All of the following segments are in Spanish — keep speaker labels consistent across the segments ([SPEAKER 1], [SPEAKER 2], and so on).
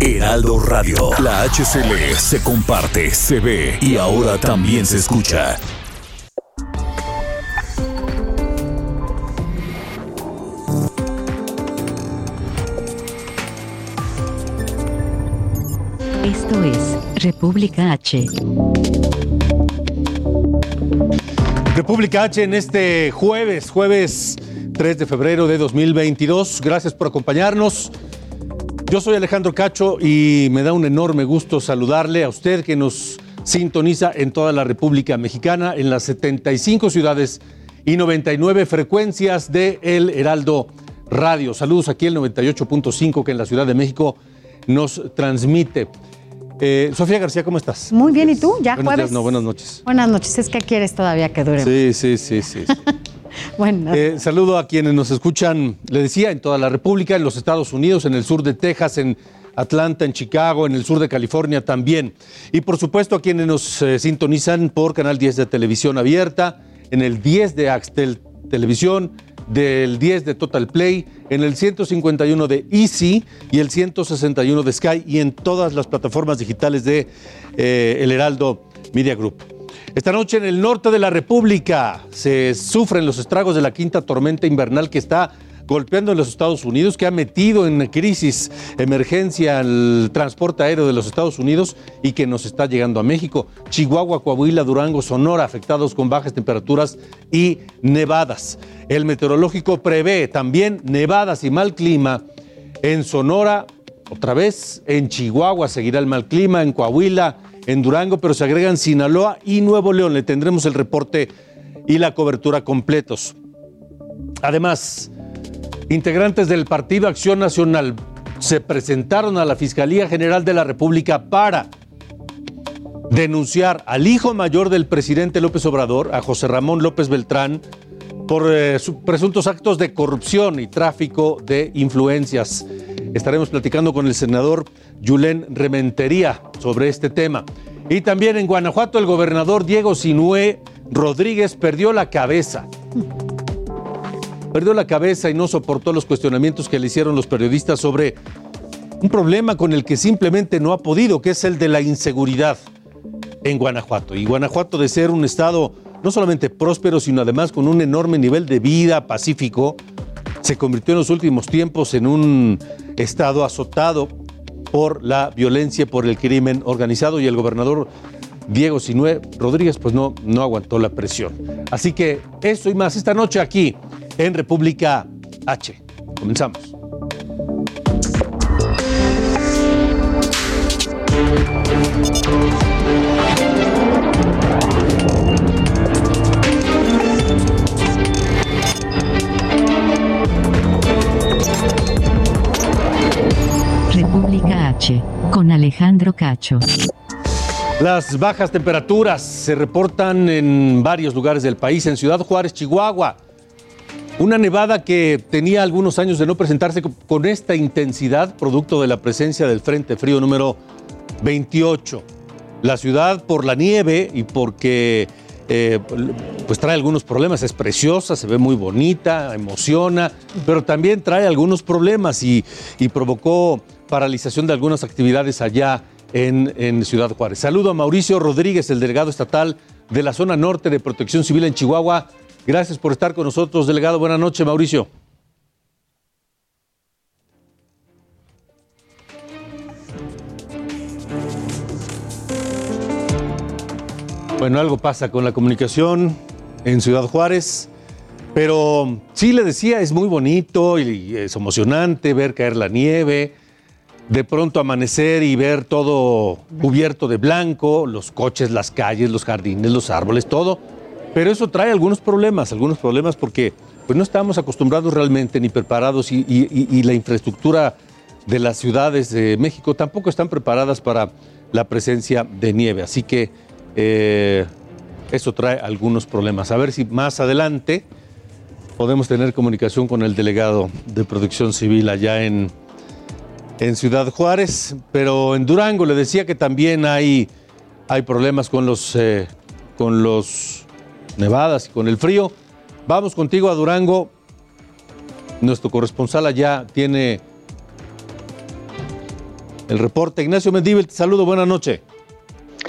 [SPEAKER 1] Heraldo Radio. La HCL se comparte, se ve y ahora también se escucha.
[SPEAKER 2] Esto es República H.
[SPEAKER 3] República H en este jueves, jueves 3 de febrero de 2022. Gracias por acompañarnos. Yo soy Alejandro Cacho y me da un enorme gusto saludarle a usted que nos sintoniza en toda la República Mexicana, en las 75 ciudades y 99 frecuencias de El Heraldo Radio. Saludos aquí el 98.5 que en la Ciudad de México nos transmite. Eh, Sofía García, ¿cómo estás?
[SPEAKER 4] Muy bien, ¿y tú? ¿Ya
[SPEAKER 3] Buenos
[SPEAKER 4] jueves?
[SPEAKER 3] días, no, buenas noches.
[SPEAKER 4] Buenas noches, es que quieres todavía que dure.
[SPEAKER 3] Sí, sí, sí, sí. sí.
[SPEAKER 4] Bueno,
[SPEAKER 3] Eh, saludo a quienes nos escuchan, le decía, en toda la República, en los Estados Unidos, en el sur de Texas, en Atlanta, en Chicago, en el sur de California también. Y por supuesto a quienes nos eh, sintonizan por Canal 10 de Televisión Abierta, en el 10 de Axtel Televisión, del 10 de Total Play, en el 151 de Easy y el 161 de Sky y en todas las plataformas digitales de eh, El Heraldo Media Group. Esta noche en el norte de la República se sufren los estragos de la quinta tormenta invernal que está golpeando en los Estados Unidos, que ha metido en crisis, emergencia el transporte aéreo de los Estados Unidos y que nos está llegando a México. Chihuahua, Coahuila, Durango, Sonora, afectados con bajas temperaturas y nevadas. El meteorológico prevé también nevadas y mal clima en Sonora, otra vez en Chihuahua seguirá el mal clima, en Coahuila, en Durango, pero se agregan Sinaloa y Nuevo León. Le tendremos el reporte y la cobertura completos. Además, integrantes del Partido Acción Nacional se presentaron a la Fiscalía General de la República para denunciar al hijo mayor del presidente López Obrador, a José Ramón López Beltrán, por eh, su- presuntos actos de corrupción y tráfico de influencias. Estaremos platicando con el senador Yulén Rementería sobre este tema. Y también en Guanajuato el gobernador Diego Sinué Rodríguez perdió la cabeza. Perdió la cabeza y no soportó los cuestionamientos que le hicieron los periodistas sobre un problema con el que simplemente no ha podido, que es el de la inseguridad en Guanajuato. Y Guanajuato de ser un estado no solamente próspero, sino además con un enorme nivel de vida pacífico, se convirtió en los últimos tiempos en un estado azotado por la violencia, por el crimen organizado y el gobernador Diego Sinué Rodríguez pues no, no aguantó la presión. Así que eso y más esta noche aquí en República H. Comenzamos.
[SPEAKER 2] Con Alejandro Cacho.
[SPEAKER 3] Las bajas temperaturas se reportan en varios lugares del país, en Ciudad Juárez, Chihuahua. Una nevada que tenía algunos años de no presentarse con esta intensidad, producto de la presencia del Frente Frío número 28. La ciudad por la nieve y porque eh, pues trae algunos problemas, es preciosa, se ve muy bonita, emociona, pero también trae algunos problemas y provocó paralización de algunas actividades allá en, Ciudad Juárez. Saludo a Mauricio Rodríguez, el delegado estatal de la zona norte de Protección Civil en Chihuahua. Gracias por estar con nosotros, delegado. Buenas noches, Mauricio. Bueno, algo pasa con la comunicación en Ciudad Juárez, pero sí le decía, es muy bonito y es emocionante ver caer la nieve, de pronto amanecer y ver todo cubierto de blanco, los coches, las calles, los jardines, los árboles, todo. Pero eso trae algunos problemas, algunos problemas porque pues no estamos acostumbrados realmente ni preparados y la infraestructura de las ciudades de México tampoco están preparadas para la presencia de nieve. Así que eh, eso trae algunos problemas. A ver si más adelante podemos tener comunicación con el delegado de Protección Civil allá en, en Ciudad Juárez, pero en Durango le decía que también hay, hay problemas con los, eh, con los nevadas y con el frío. Vamos contigo a Durango. Nuestro corresponsal allá tiene el reporte. Ignacio Mendíbel, te saludo, buenas noches.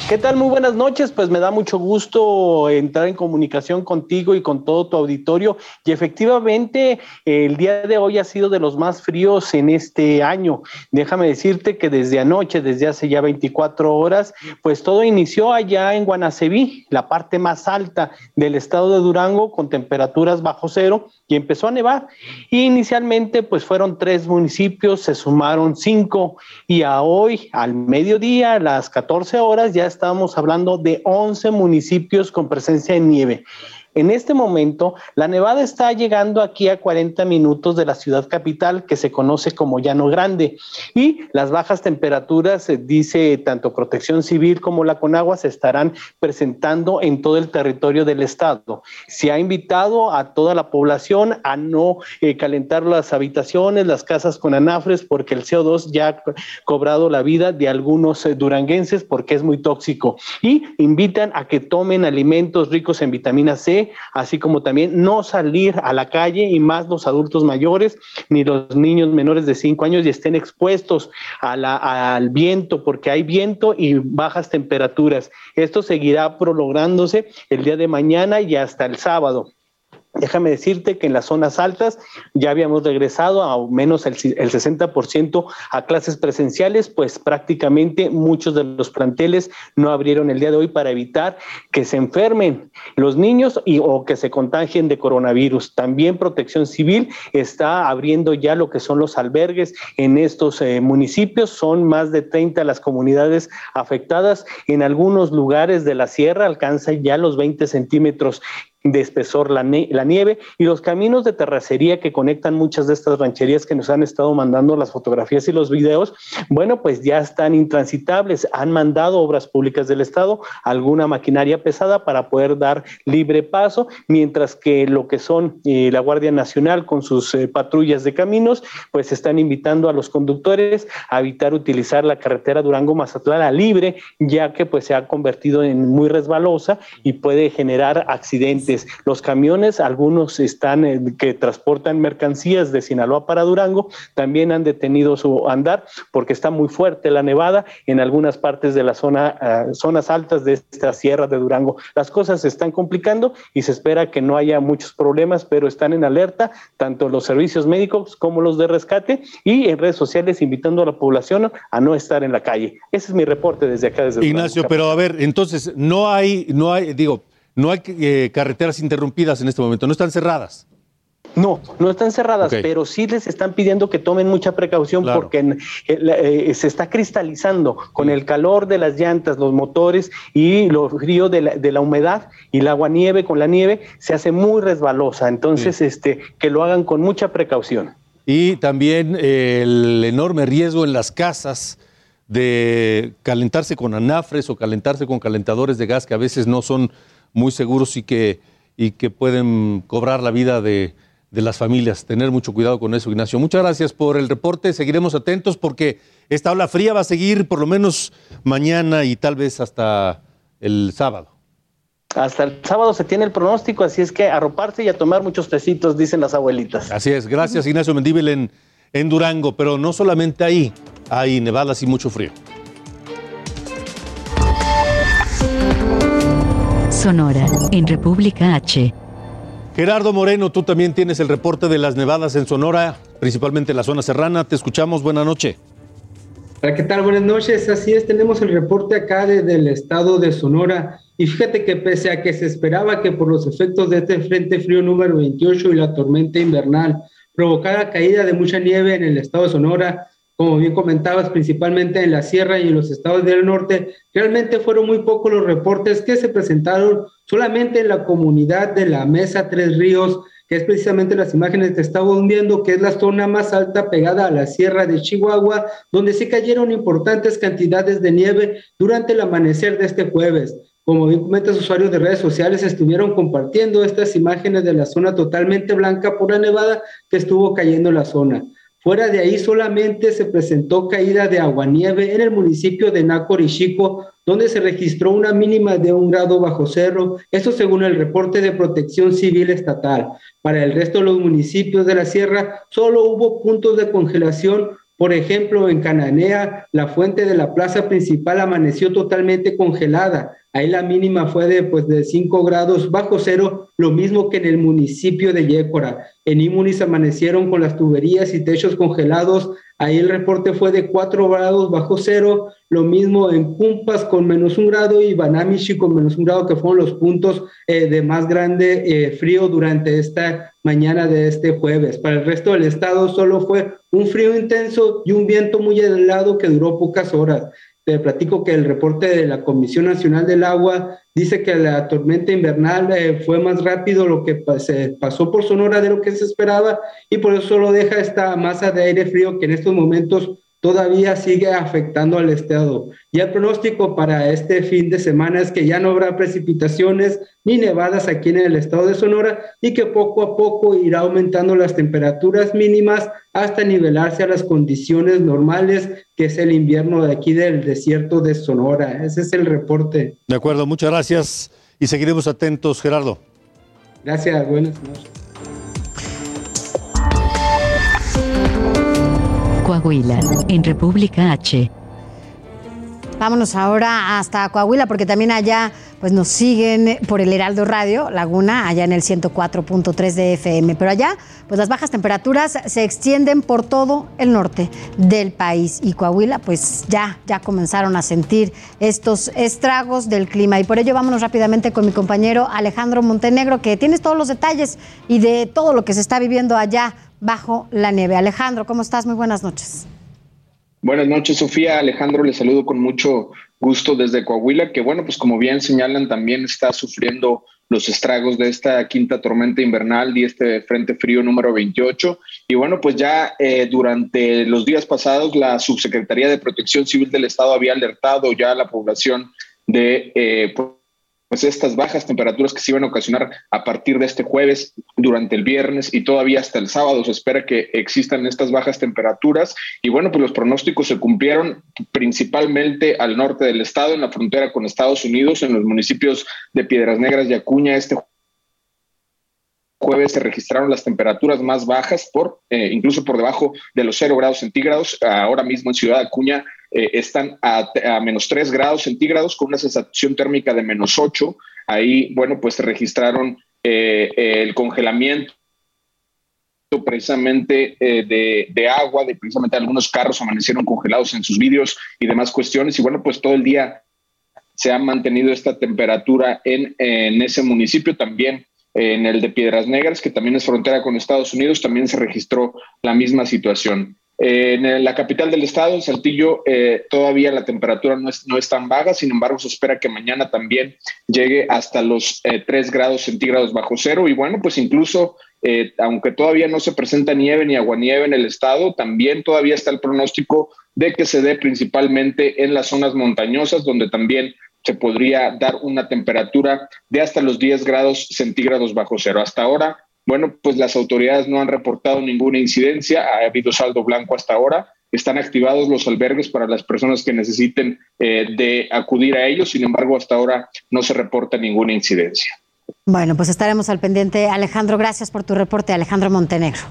[SPEAKER 5] ¿Qué tal? Muy buenas noches. Pues me da mucho gusto entrar en comunicación contigo y con todo tu auditorio. Y efectivamente, el día de hoy ha sido de los más fríos en este año. Déjame decirte que desde anoche, desde hace ya 24 horas, pues todo inició allá en Guanaceví, la parte más alta del estado de Durango, con temperaturas bajo cero, y empezó a nevar. Y inicialmente, pues fueron tres municipios, se sumaron cinco, y a hoy, al mediodía, a las 14 horas, ya estábamos hablando de 11 municipios con presencia de nieve. En este momento, la nevada está llegando aquí a 40 minutos de la ciudad capital, que se conoce como Llano Grande. Y las bajas temperaturas, eh, dice tanto Protección Civil como la Conagua, se estarán presentando en todo el territorio del estado. Se ha invitado a toda la población a no eh, calentar las habitaciones, las casas con anafres, porque el CO2 ya ha co- cobrado la vida de algunos eh, duranguenses porque es muy tóxico. Y invitan a que tomen alimentos ricos en vitamina C, así como también no salir a la calle y más los adultos mayores ni los niños menores de 5 años y estén expuestos al viento, porque hay viento y bajas temperaturas. Esto seguirá prolongándose el día de mañana y hasta el sábado. Déjame decirte que en las zonas altas ya habíamos regresado a menos el, el 60% a clases presenciales, pues prácticamente muchos de los planteles no abrieron el día de hoy para evitar que se enfermen los niños y, o que se contagien de coronavirus. También Protección Civil está abriendo ya lo que son los albergues en estos eh, municipios. Son más de 30 las comunidades afectadas. En algunos lugares de la sierra alcanzan ya los 20 centímetros de espesor la, nieve y los caminos de terracería que conectan muchas de estas rancherías que nos han estado mandando las fotografías y los videos, bueno, pues ya están intransitables. Han mandado obras públicas del Estado alguna maquinaria pesada para poder dar libre paso, mientras que lo que son eh, la Guardia Nacional con sus eh, patrullas de caminos, pues están invitando a los conductores a evitar utilizar la carretera Durango-Mazatlán libre, ya que pues se ha convertido en muy resbalosa y puede generar accidentes. Los camiones, algunos están eh, que transportan mercancías de Sinaloa para Durango, también han detenido su andar porque está muy fuerte la nevada en algunas partes de la zona, ah, zonas altas de esta sierra de Durango. Las cosas se están complicando y se espera que no haya muchos problemas, pero están en alerta tanto los servicios médicos como los de rescate y en redes sociales invitando a la población a no estar en la calle. Ese es mi reporte desde acá, desde
[SPEAKER 3] Ignacio,
[SPEAKER 5] Durango.
[SPEAKER 3] pero a ver, entonces, no hay, no hay, digo, no hay eh, carreteras interrumpidas en este momento, no están cerradas.
[SPEAKER 5] No, no están cerradas, pero sí les están pidiendo que tomen mucha precaución
[SPEAKER 3] Claro.
[SPEAKER 5] porque en- eh, la- eh, se está cristalizando con el calor de las llantas, los motores y lo frío de la, de la humedad y el agua nieve con la nieve se hace muy resbalosa. Entonces, este, que lo hagan con mucha precaución.
[SPEAKER 3] Y también eh, el enorme riesgo en las casas de calentarse con anafres o calentarse con calentadores de gas que a veces no son muy seguros y que, y que pueden cobrar la vida de, de las familias. Tener mucho cuidado con eso, Ignacio. Muchas gracias por el reporte. Seguiremos atentos porque esta ola fría va a seguir por lo menos mañana y tal vez hasta el sábado.
[SPEAKER 5] Hasta el sábado se tiene el pronóstico, así es que arroparse y a tomar muchos tecitos, dicen las abuelitas.
[SPEAKER 3] Así es. Gracias, Ignacio Mendíbil en, en Durango. Pero no solamente ahí, hay nevadas y mucho frío.
[SPEAKER 2] Sonora, en República H.
[SPEAKER 3] Gerardo Moreno, tú también tienes el reporte de las nevadas en Sonora, principalmente en la zona serrana. Te escuchamos. Buenas noches.
[SPEAKER 6] Hola, ¿qué tal? Buenas noches. Así es, tenemos el reporte acá de- del estado de Sonora. Y fíjate que pese a que se esperaba que por los efectos de este Frente Frío número 28 y la tormenta invernal provocara caída de mucha nieve en el estado de Sonora, como bien comentabas, principalmente en la sierra y en los estados del norte, realmente fueron muy pocos los reportes que se presentaron solamente en la comunidad de la Mesa Tres Ríos, que es precisamente las imágenes que estamos viendo, que es la zona más alta pegada a la sierra de Chihuahua, donde se cayeron importantes cantidades de nieve durante el amanecer de este jueves. Como bien comentas, usuarios de redes sociales estuvieron compartiendo estas imágenes de la zona totalmente blanca por la nevada que estuvo cayendo en la zona. Fuera de ahí solamente se presentó caída de aguanieve en el municipio de Chico, donde se registró una mínima de un grado bajo cero, esto según el reporte de protección civil estatal. Para el resto de los municipios de la sierra solo hubo puntos de congelación por ejemplo, en Cananea, la fuente de la plaza principal amaneció totalmente congelada. Ahí la mínima fue de, pues, de 5 grados bajo cero, lo mismo que en el municipio de Yécora. En Imunis amanecieron con las tuberías y techos congelados. Ahí el reporte fue de 4 grados bajo cero, lo mismo en Pumpas con menos un grado y Banamichi con menos un grado, que fueron los puntos eh, de más grande eh, frío durante esta mañana de este jueves. Para el resto del estado solo fue un frío intenso y un viento muy helado que duró pocas horas. Te platico que el reporte de la Comisión Nacional del Agua dice que la tormenta invernal eh, fue más rápido lo que se pasó por Sonora de lo que se esperaba y por eso solo deja esta masa de aire frío que en estos momentos todavía sigue afectando al estado. Y el pronóstico para este fin de semana es que ya no habrá precipitaciones ni nevadas aquí en el estado de Sonora y que poco a poco irá aumentando las temperaturas mínimas hasta nivelarse a las condiciones normales que es el invierno de aquí del desierto de Sonora. Ese es el reporte.
[SPEAKER 3] De acuerdo, muchas gracias y seguiremos atentos, Gerardo.
[SPEAKER 6] Gracias, buenas noches.
[SPEAKER 2] Coahuila, en República H.
[SPEAKER 4] Vámonos ahora hasta Coahuila porque también allá pues nos siguen por el Heraldo Radio Laguna, allá en el 104.3 de FM. Pero allá, pues las bajas temperaturas se extienden por todo el norte del país y Coahuila, pues ya, ya comenzaron a sentir estos estragos del clima. Y por ello vámonos rápidamente con mi compañero Alejandro Montenegro, que tienes todos los detalles y de todo lo que se está viviendo allá bajo la nieve. Alejandro, ¿cómo estás? Muy buenas noches.
[SPEAKER 7] Buenas noches, Sofía. Alejandro, le saludo con mucho gusto desde Coahuila, que bueno, pues como bien señalan, también está sufriendo los estragos de esta quinta tormenta invernal y este frente frío número 28. Y bueno, pues ya eh, durante los días pasados la Subsecretaría de Protección Civil del Estado había alertado ya a la población de eh, pues estas bajas temperaturas que se iban a ocasionar a partir de este jueves, durante el viernes y todavía hasta el sábado se espera que existan estas bajas temperaturas. Y bueno, pues los pronósticos se cumplieron principalmente al norte del estado, en la frontera con Estados Unidos, en los municipios de Piedras Negras y Acuña. Este jueves se registraron las temperaturas más bajas, por eh, incluso por debajo de los 0 grados centígrados. Ahora mismo en Ciudad Acuña eh, están a, menos 3 grados centígrados con una sensación térmica de menos 8. Ahí, bueno, pues se registraron eh, el congelamiento precisamente eh, de, agua, de precisamente algunos carros amanecieron congelados en sus vídeos y demás cuestiones. Y bueno, pues todo el día se ha mantenido esta temperatura en, en ese municipio, también en el de Piedras Negras, que también es frontera con Estados Unidos, también se registró la misma situación en la capital del estado, en Saltillo, eh, todavía la temperatura no es, no es, tan baja, sin embargo, se espera que mañana también llegue hasta los 3 eh, grados centígrados bajo cero. Y bueno, pues incluso, eh, aunque todavía no se presenta nieve ni aguanieve en el estado, también todavía está el pronóstico de que se dé principalmente en las zonas montañosas, donde también se podría dar una temperatura de hasta los 10 grados centígrados bajo cero. Hasta ahora, bueno, pues las autoridades no han reportado ninguna incidencia, ha habido saldo blanco hasta ahora, están activados los albergues para las personas que necesiten eh, de acudir a ellos, sin embargo, hasta ahora no se reporta ninguna incidencia.
[SPEAKER 4] Bueno, pues estaremos al pendiente. Alejandro, gracias por tu reporte, Alejandro Montenegro.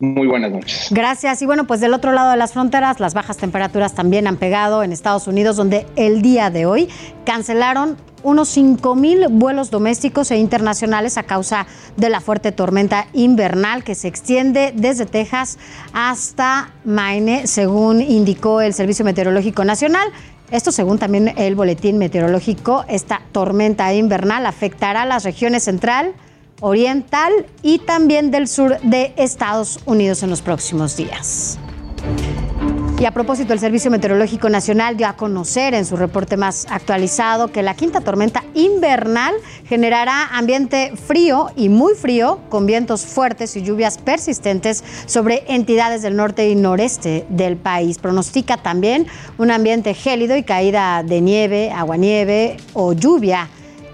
[SPEAKER 7] Muy buenas noches.
[SPEAKER 4] Gracias. Y bueno, pues del otro lado de las fronteras, las bajas temperaturas también han pegado en Estados Unidos, donde el día de hoy cancelaron unos 5.000 vuelos domésticos e internacionales a causa de la fuerte tormenta invernal que se extiende desde Texas hasta Maine, según indicó el Servicio Meteorológico Nacional. Esto según también el boletín meteorológico, esta tormenta invernal afectará a las regiones central, oriental y también del sur de Estados Unidos en los próximos días. Y a propósito, el Servicio Meteorológico Nacional dio a conocer en su reporte más actualizado que la quinta tormenta invernal generará ambiente frío y muy frío, con vientos fuertes y lluvias persistentes sobre entidades del norte y noreste del país. Pronostica también un ambiente gélido y caída de nieve, aguanieve o lluvia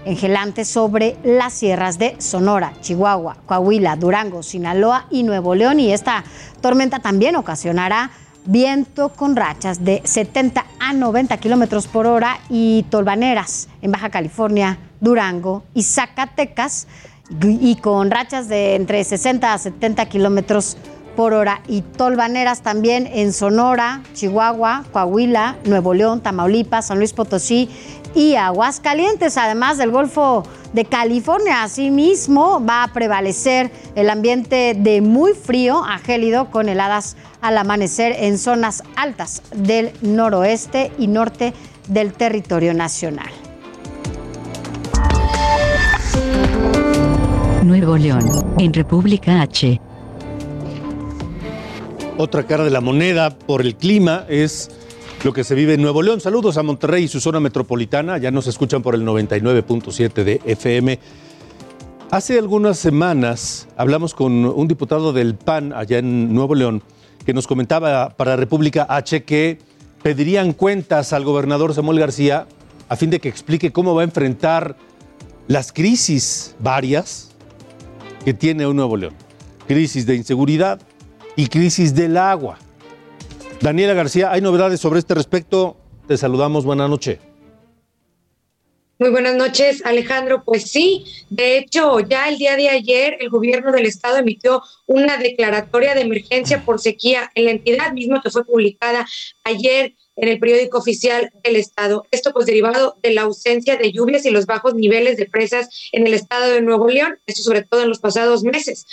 [SPEAKER 4] engelante sobre las sierras de Sonora, Chihuahua, Coahuila, Durango, Sinaloa y Nuevo León. Y esta tormenta también ocasionará viento con rachas de 70 a 90 kilómetros por hora y tolvaneras en Baja California, Durango y Zacatecas y con rachas de entre 60 a 70 kilómetros por hora y tolvaneras también en Sonora, Chihuahua, Coahuila, Nuevo León, Tamaulipas, San Luis Potosí y Aguascalientes, además del Golfo de California. Asimismo, va a prevalecer el ambiente de muy frío a gélido con heladas al amanecer en zonas altas del noroeste y norte del territorio nacional.
[SPEAKER 2] Nuevo León, en República H.
[SPEAKER 3] Otra cara de la moneda por el clima es lo que se vive en Nuevo León. Saludos a Monterrey y su zona metropolitana. Ya nos escuchan por el 99.7 de FM. Hace algunas semanas hablamos con un diputado del PAN allá en Nuevo León que nos comentaba para República H que pedirían cuentas al gobernador Samuel García a fin de que explique cómo va a enfrentar las crisis varias que tiene un Nuevo León. Crisis de inseguridad y crisis del agua. Daniela García, ¿hay novedades sobre este respecto? Te saludamos, buena noche.
[SPEAKER 8] Muy buenas noches, Alejandro. Pues sí, de hecho, ya el día de ayer el gobierno del estado emitió una declaratoria de emergencia por sequía en la entidad misma que fue publicada ayer en el periódico oficial del estado. Esto pues derivado de la ausencia de lluvias y los bajos niveles de presas en el estado de Nuevo León, esto sobre todo en los pasados meses.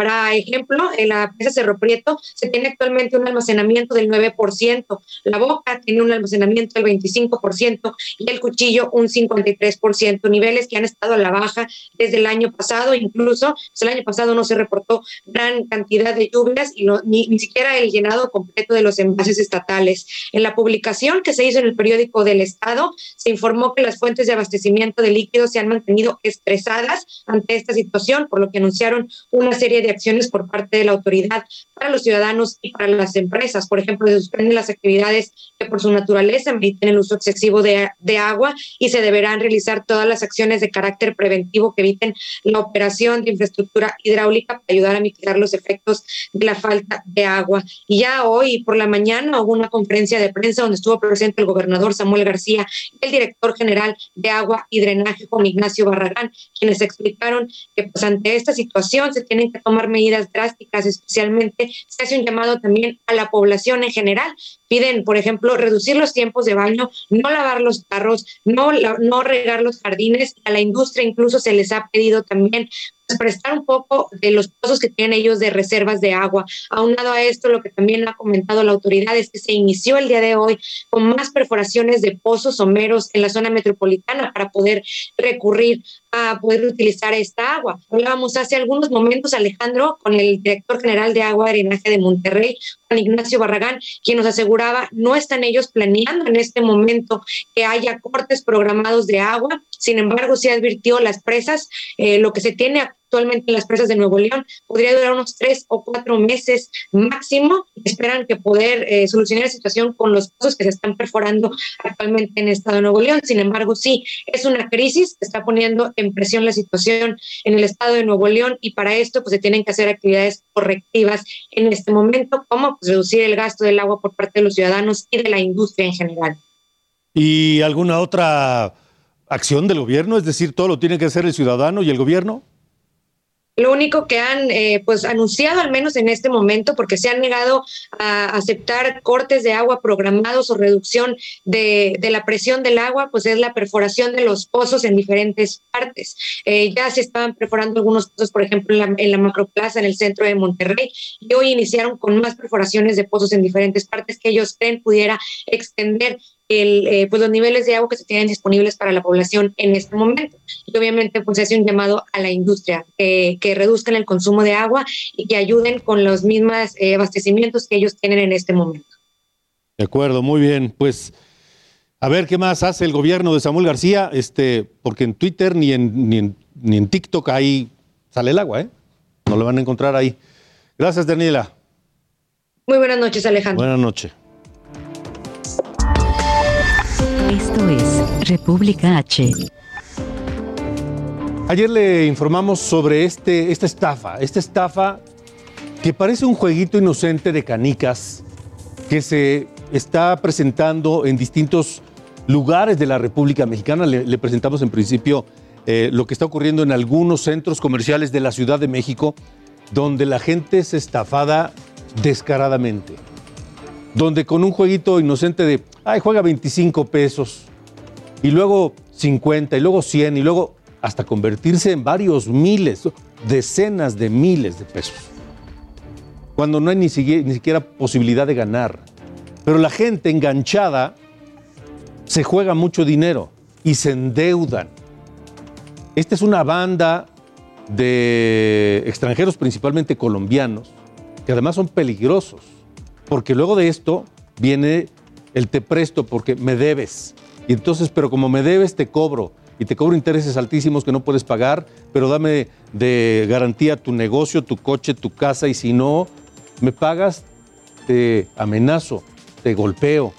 [SPEAKER 8] Para ejemplo, en la presa Cerro Prieto se tiene actualmente un almacenamiento del 9%, la Boca tiene un almacenamiento del 25% y el Cuchillo un 53%, niveles que han estado a la baja desde el año pasado, incluso pues, el año pasado no se reportó gran cantidad de lluvias y ni, ni siquiera el llenado completo de los envases estatales. En la publicación que se hizo en el periódico del Estado, se informó que las fuentes de abastecimiento de líquidos se han mantenido estresadas ante esta situación, por lo que anunciaron una serie de acciones por parte de la autoridad para los ciudadanos y para las empresas. Por ejemplo, se suspenden las actividades que por su naturaleza emiten el uso excesivo de, de agua y se deberán realizar todas las acciones de carácter preventivo que eviten la operación de infraestructura hidráulica para ayudar a mitigar los efectos de la falta de agua. Y ya hoy por la mañana hubo una conferencia de prensa donde estuvo presente el gobernador Samuel García y el director general de agua y drenaje Juan Ignacio Barragán, quienes explicaron que pues ante esta situación se tienen que tomar medidas drásticas, especialmente se hace un llamado también a la población en general. Piden, por ejemplo, reducir los tiempos de baño, no lavar los carros, no, no regar los jardines. A la industria incluso se les ha pedido también prestar un poco de los pozos que tienen ellos de reservas de agua. Aunado a esto, lo que también ha comentado la autoridad es que se inició el día de hoy con más perforaciones de pozos someros en la zona metropolitana para poder recurrir a poder utilizar esta agua. Hablábamos hace algunos momentos, Alejandro, con el director general de agua y drenaje de Monterrey, Juan Ignacio Barragán, quien nos aseguraba no están ellos planeando en este momento que haya cortes programados de agua. Sin embargo, se advirtió las presas, eh, lo que se tiene actualmente en las presas de Nuevo León podría durar unos tres o cuatro meses máximo. Esperan que poder eh, solucionar la situación con los pozos que se están perforando actualmente en el estado de Nuevo León. Sin embargo, sí, es una crisis que está poniendo en presión la situación en el estado de Nuevo León y para esto pues se tienen que hacer actividades correctivas en este momento, como pues, reducir el gasto del agua por parte de los ciudadanos y de la industria en general.
[SPEAKER 3] ¿Y alguna otra acción del gobierno? Es decir, todo lo tiene que hacer el ciudadano y el gobierno.
[SPEAKER 8] Lo único que han eh, pues anunciado, al menos en este momento, porque se han negado a aceptar cortes de agua programados o reducción de, la presión del agua, pues es la perforación de los pozos en diferentes partes. Eh, ya se estaban perforando algunos pozos, por ejemplo, en la, en la macroplaza, en el centro de Monterrey, y hoy iniciaron con más perforaciones de pozos en diferentes partes que ellos creen pudiera extender el, eh, pues los niveles de agua que se tienen disponibles para la población en este momento. Y obviamente pues hace un llamado a la industria que reduzcan el consumo de agua y que ayuden con los mismos eh, abastecimientos que ellos tienen en este momento.
[SPEAKER 3] De acuerdo, muy bien. Pues a ver qué más hace el gobierno de Samuel García, este, porque en Twitter ni en, ni en, ni en TikTok ahí sale el agua, ¿eh? No lo van a encontrar ahí. Gracias, Daniela.
[SPEAKER 8] Muy buenas noches, Alejandro.
[SPEAKER 3] Buenas noches.
[SPEAKER 2] Esto es República H.
[SPEAKER 3] Ayer le informamos sobre este, esta estafa, esta estafa que parece un jueguito inocente de canicas que se está presentando en distintos lugares de la República Mexicana. Le, presentamos en principio eh, lo que está ocurriendo en algunos centros comerciales de la Ciudad de México, donde la gente es estafada descaradamente. Donde con un jueguito inocente de, ay, juega 25 pesos, y luego 50, y luego 100, y luego hasta convertirse en varios miles, decenas de miles de pesos. Cuando no hay ni siquiera, ni siquiera posibilidad de ganar. Pero la gente enganchada se juega mucho dinero y se endeudan. Esta es una banda de extranjeros, principalmente colombianos, que además son peligrosos, porque luego de esto viene el te presto porque me debes. Y entonces, pero como me debes, te cobro. Y te cobro intereses altísimos que no puedes pagar, pero dame de garantía tu negocio, tu coche, tu casa, y si no me pagas, te amenazo, te golpeo.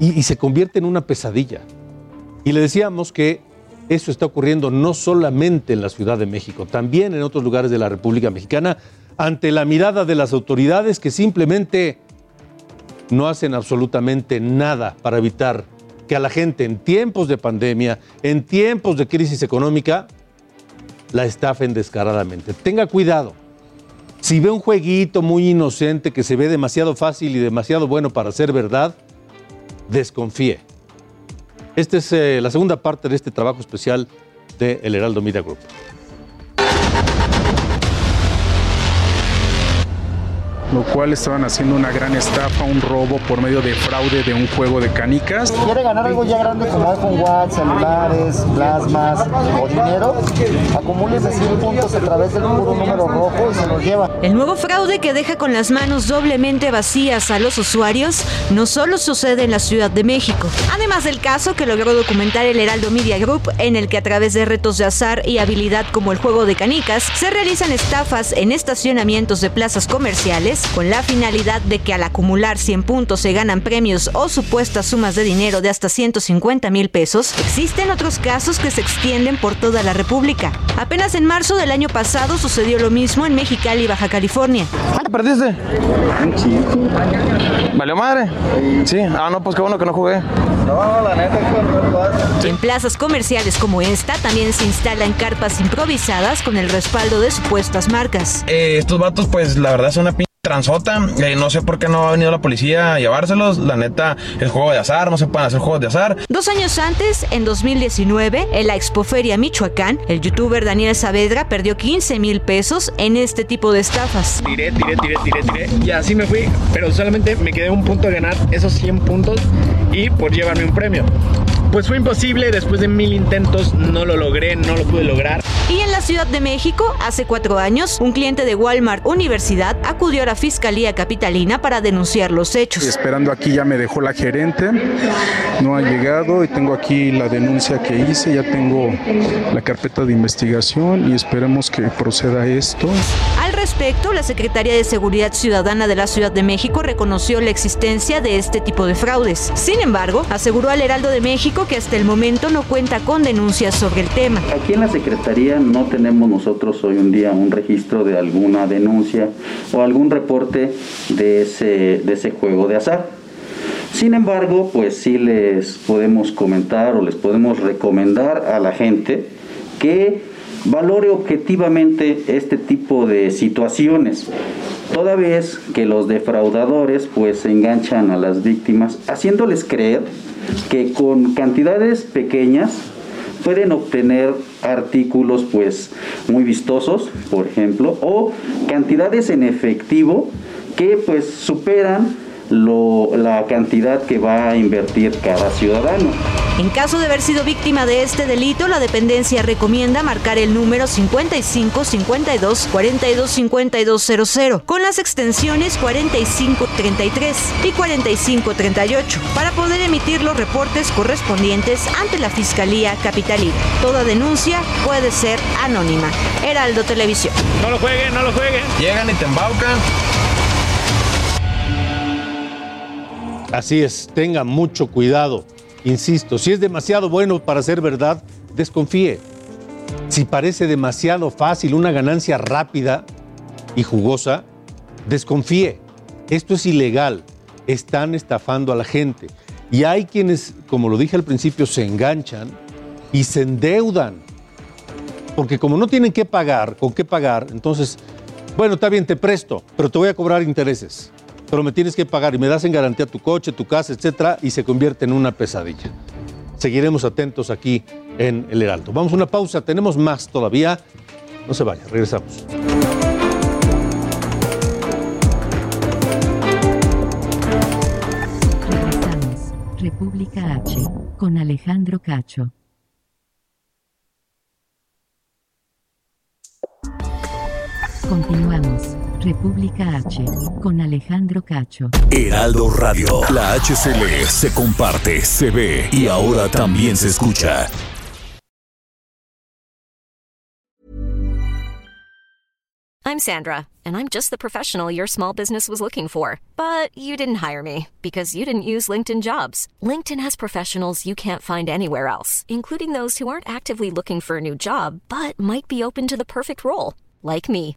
[SPEAKER 3] Y, y se convierte en una pesadilla. Y le decíamos que eso está ocurriendo no solamente en la Ciudad de México, también en otros lugares de la República Mexicana, ante la mirada de las autoridades que simplemente no hacen absolutamente nada para evitar que a la gente en tiempos de pandemia, en tiempos de crisis económica, la estafen descaradamente. Tenga cuidado. Si ve un jueguito muy inocente que se ve demasiado fácil y demasiado bueno para ser verdad, desconfíe. Esta es eh, la segunda parte de este trabajo especial de El Heraldo Media Group.
[SPEAKER 9] Lo cual estaban haciendo una gran estafa, un robo por medio de fraude de un juego de canicas.
[SPEAKER 10] ¿Quiere ganar algo ya grande como iPhone Watch, celulares, plasmas o dinero? Acumúlese 100 puntos a través del puro número rojo y se los lleva.
[SPEAKER 11] El nuevo fraude que deja con las manos doblemente vacías a los usuarios no solo sucede en la Ciudad de México. Además del caso que logró documentar el Heraldo Media Group, en el que a través de retos de azar y habilidad como el juego de canicas, se realizan estafas en estacionamientos de plazas comerciales con la finalidad de que al acumular 100 puntos se ganan premios o supuestas sumas de dinero de hasta 150 mil pesos, existen otros casos que se extienden por toda la República. Apenas en marzo del año pasado sucedió lo mismo en Mexicali, Baja California.
[SPEAKER 12] ¿Cuánto perdiste? ¿Valió madre? Sí. Ah, no, pues qué bueno que no jugué.
[SPEAKER 10] No, la neta es
[SPEAKER 11] En plazas comerciales como esta también se instalan carpas improvisadas con el respaldo de supuestas marcas.
[SPEAKER 12] Eh, estos vatos, pues la verdad son una transota. Eh, no sé por qué no ha venido la policía a llevárselos. La neta, es juego de azar, no se pueden hacer juegos de azar.
[SPEAKER 11] Dos años antes, en 2019, en la Expoferia Michoacán, el youtuber Daniel Saavedra perdió 15 mil pesos en este tipo de estafas.
[SPEAKER 13] Tiré, tiré, tiré, tiré, tiré. Y así me fui, pero solamente me quedé un punto de ganar esos 100 puntos y por llevarme un premio. Pues fue imposible, después de mil intentos no lo logré, no lo pude lograr.
[SPEAKER 11] Y en la Ciudad de México, hace cuatro años, un cliente de Walmart Universidad acudió a la Fiscalía Capitalina para denunciar los hechos.
[SPEAKER 9] Esperando aquí ya me dejó la gerente, no ha llegado y tengo aquí la denuncia que hice, ya tengo la carpeta de investigación y esperemos que proceda esto.
[SPEAKER 11] Al respecto, la Secretaría de Seguridad Ciudadana de la Ciudad de México reconoció la existencia de este tipo de fraudes. Sin embargo, aseguró al Heraldo de México que hasta el momento no cuenta con denuncias sobre el tema.
[SPEAKER 14] Aquí en la Secretaría no tenemos nosotros hoy en día un registro de alguna denuncia o algún reporte de ese, de ese juego de azar. Sin embargo, pues sí les podemos comentar o les podemos recomendar a la gente que valore objetivamente este tipo de situaciones, toda vez que los defraudadores pues enganchan a las víctimas haciéndoles creer que con cantidades pequeñas pueden obtener artículos pues muy vistosos, por ejemplo, o cantidades en efectivo que pues superan la cantidad que va a invertir cada ciudadano.
[SPEAKER 11] En caso de haber sido víctima de este delito, la dependencia recomienda marcar el número 55 52 42 5200 con las extensiones 4533 y 4538 para poder emitir los reportes correspondientes ante la Fiscalía Capitalina. Toda denuncia puede ser anónima. Heraldo Televisión.
[SPEAKER 13] No lo jueguen, no lo jueguen.
[SPEAKER 12] Llegan y te embaucan.
[SPEAKER 3] Así es, tenga mucho cuidado. Insisto, si es demasiado bueno para ser verdad, desconfíe. Si parece demasiado fácil, una ganancia rápida y jugosa, desconfíe. Esto es ilegal. Están estafando a la gente. Y hay quienes, como lo dije al principio, se enganchan y se endeudan. Porque como no tienen que pagar, con qué pagar, entonces, bueno, está bien, te presto, pero te voy a cobrar intereses pero me tienes que pagar y me das en garantía tu coche, tu casa, etcétera, y se convierte en una pesadilla. Seguiremos atentos aquí en El Heraldo. Vamos a una pausa, tenemos más todavía. No se vaya, regresamos.
[SPEAKER 2] Regresamos. República H con Alejandro Cacho. Continuamos. República H, con Alejandro Cacho.
[SPEAKER 1] Heraldo Radio, la HCL se comparte, se ve y ahora también se escucha.
[SPEAKER 15] I'm Sandra, and I'm just the professional your small business was looking for. But you didn't hire me because you didn't use LinkedIn jobs. LinkedIn has professionals you can't find anywhere else, including those who aren't actively looking for a new job but might be open to the perfect role, like me.